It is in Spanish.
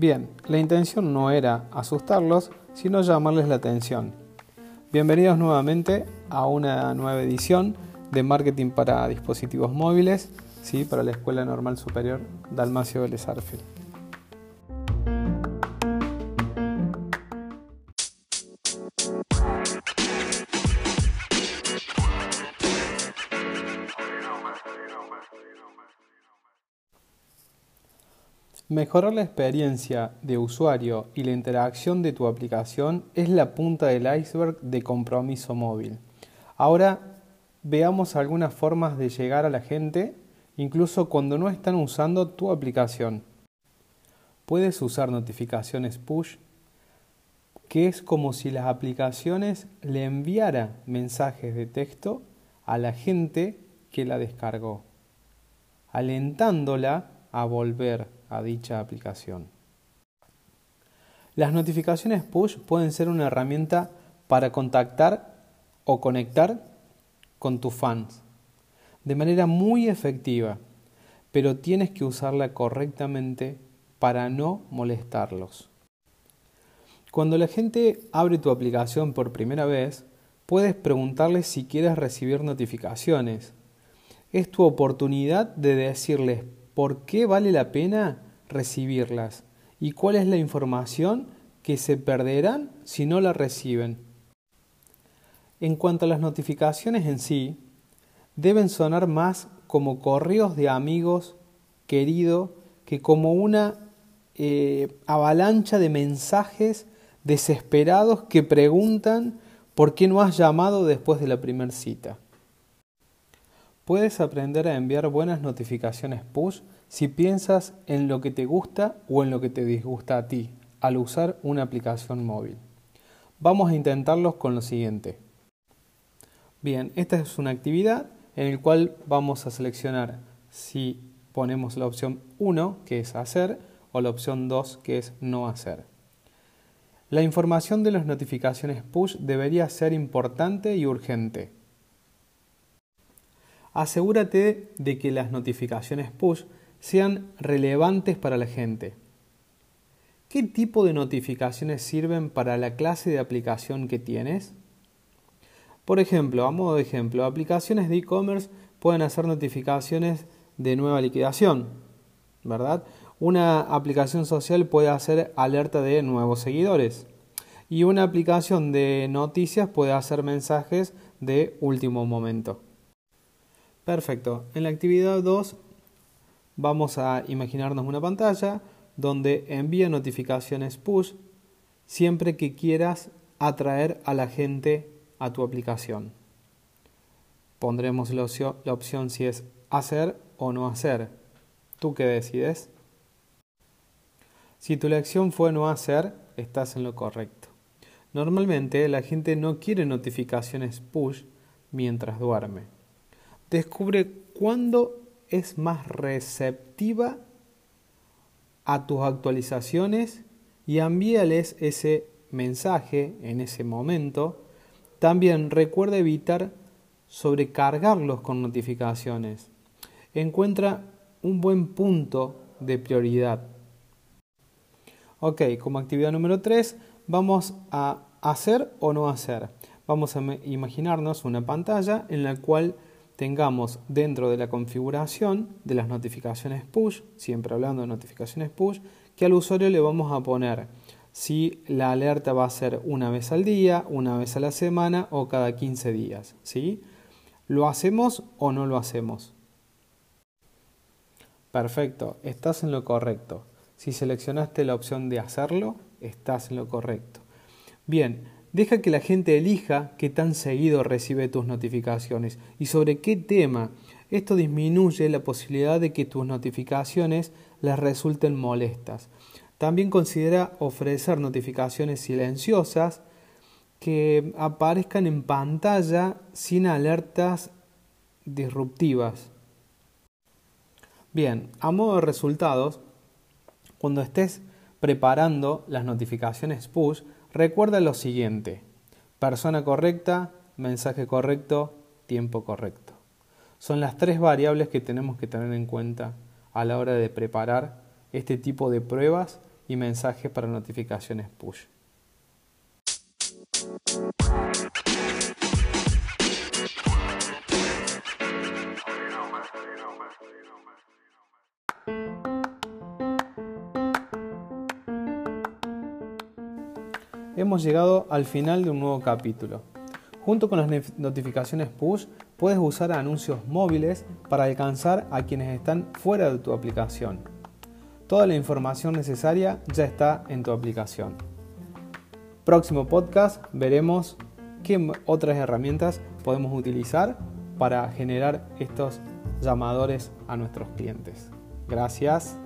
Bien, la intención no era asustarlos, sino llamarles la atención. Bienvenidos nuevamente a una nueva edición de Marketing para Dispositivos Móviles, ¿sí? para la Escuela Normal Superior Dalmacio Vélez Mejorar la experiencia de usuario y la interacción de tu aplicación es la punta del iceberg de compromiso móvil. Ahora veamos algunas formas de llegar a la gente incluso cuando no están usando tu aplicación. Puedes usar notificaciones push, que es como si las aplicaciones le enviara mensajes de texto a la gente que la descargó, alentándola a volver a dicha aplicación. Las notificaciones push pueden ser una herramienta para contactar o conectar con tus fans de manera muy efectiva, pero tienes que usarla correctamente para no molestarlos. Cuando la gente abre tu aplicación por primera vez, puedes preguntarles si quieres recibir notificaciones. Es tu oportunidad de decirles por qué vale la pena recibirlas y cuál es la información que se perderán si no la reciben. En cuanto a las notificaciones en sí, deben sonar más como correos de amigos querido que como una eh, avalancha de mensajes desesperados que preguntan por qué no has llamado después de la primera cita. Puedes aprender a enviar buenas notificaciones push si piensas en lo que te gusta o en lo que te disgusta a ti al usar una aplicación móvil. Vamos a intentarlos con lo siguiente. Bien, esta es una actividad en la cual vamos a seleccionar si ponemos la opción 1, que es hacer, o la opción 2, que es no hacer. La información de las notificaciones push debería ser importante y urgente asegúrate de que las notificaciones push sean relevantes para la gente. ¿Qué tipo de notificaciones sirven para la clase de aplicación que tienes? Por ejemplo, a modo de ejemplo, aplicaciones de e-commerce pueden hacer notificaciones de nueva liquidación, ¿verdad? Una aplicación social puede hacer alerta de nuevos seguidores. Y una aplicación de noticias puede hacer mensajes de último momento. Perfecto. En la actividad 2 vamos a imaginarnos una pantalla donde envía notificaciones push siempre que quieras atraer a la gente a tu aplicación. Pondremos la opción, si es hacer o no hacer. ¿Tú qué decides? Si tu elección fue no hacer, estás en lo correcto. Normalmente la gente no quiere notificaciones push mientras duerme descubre cuándo es más receptiva a tus actualizaciones y envíales ese mensaje en ese momento. También recuerda evitar sobrecargarlos con notificaciones. Encuentra un buen punto de prioridad. Ok, como actividad número 3 vamos a hacer o no hacer. Vamos a imaginarnos una pantalla en la cual tengamos dentro de la configuración de las notificaciones push, siempre hablando de notificaciones push, que al usuario le vamos a poner si la alerta va a ser una vez al día, una vez a la semana o cada 15 días. ¿sí? ¿Lo hacemos o no lo hacemos? Perfecto, estás en lo correcto. Si seleccionaste la opción de hacerlo, estás en lo correcto. Bien, Deja que la gente elija qué tan seguido recibe tus notificaciones y sobre qué tema. Esto disminuye la posibilidad de que tus notificaciones les resulten molestas. También considera ofrecer notificaciones silenciosas que aparezcan en pantalla sin alertas disruptivas. Bien, a modo de resultados, cuando estés preparando las notificaciones push, Recuerda lo siguiente, persona correcta, mensaje correcto, tiempo correcto. Son las tres variables que tenemos que tener en cuenta a la hora de preparar este tipo de pruebas y mensajes para notificaciones push. Hemos llegado al final de un nuevo capítulo. Junto con las notificaciones push, puedes usar anuncios móviles para alcanzar a quienes están fuera de tu aplicación. Toda la información necesaria ya está en tu aplicación. Próximo podcast veremos qué otras herramientas podemos utilizar para generar estos llamadores a nuestros clientes. Gracias.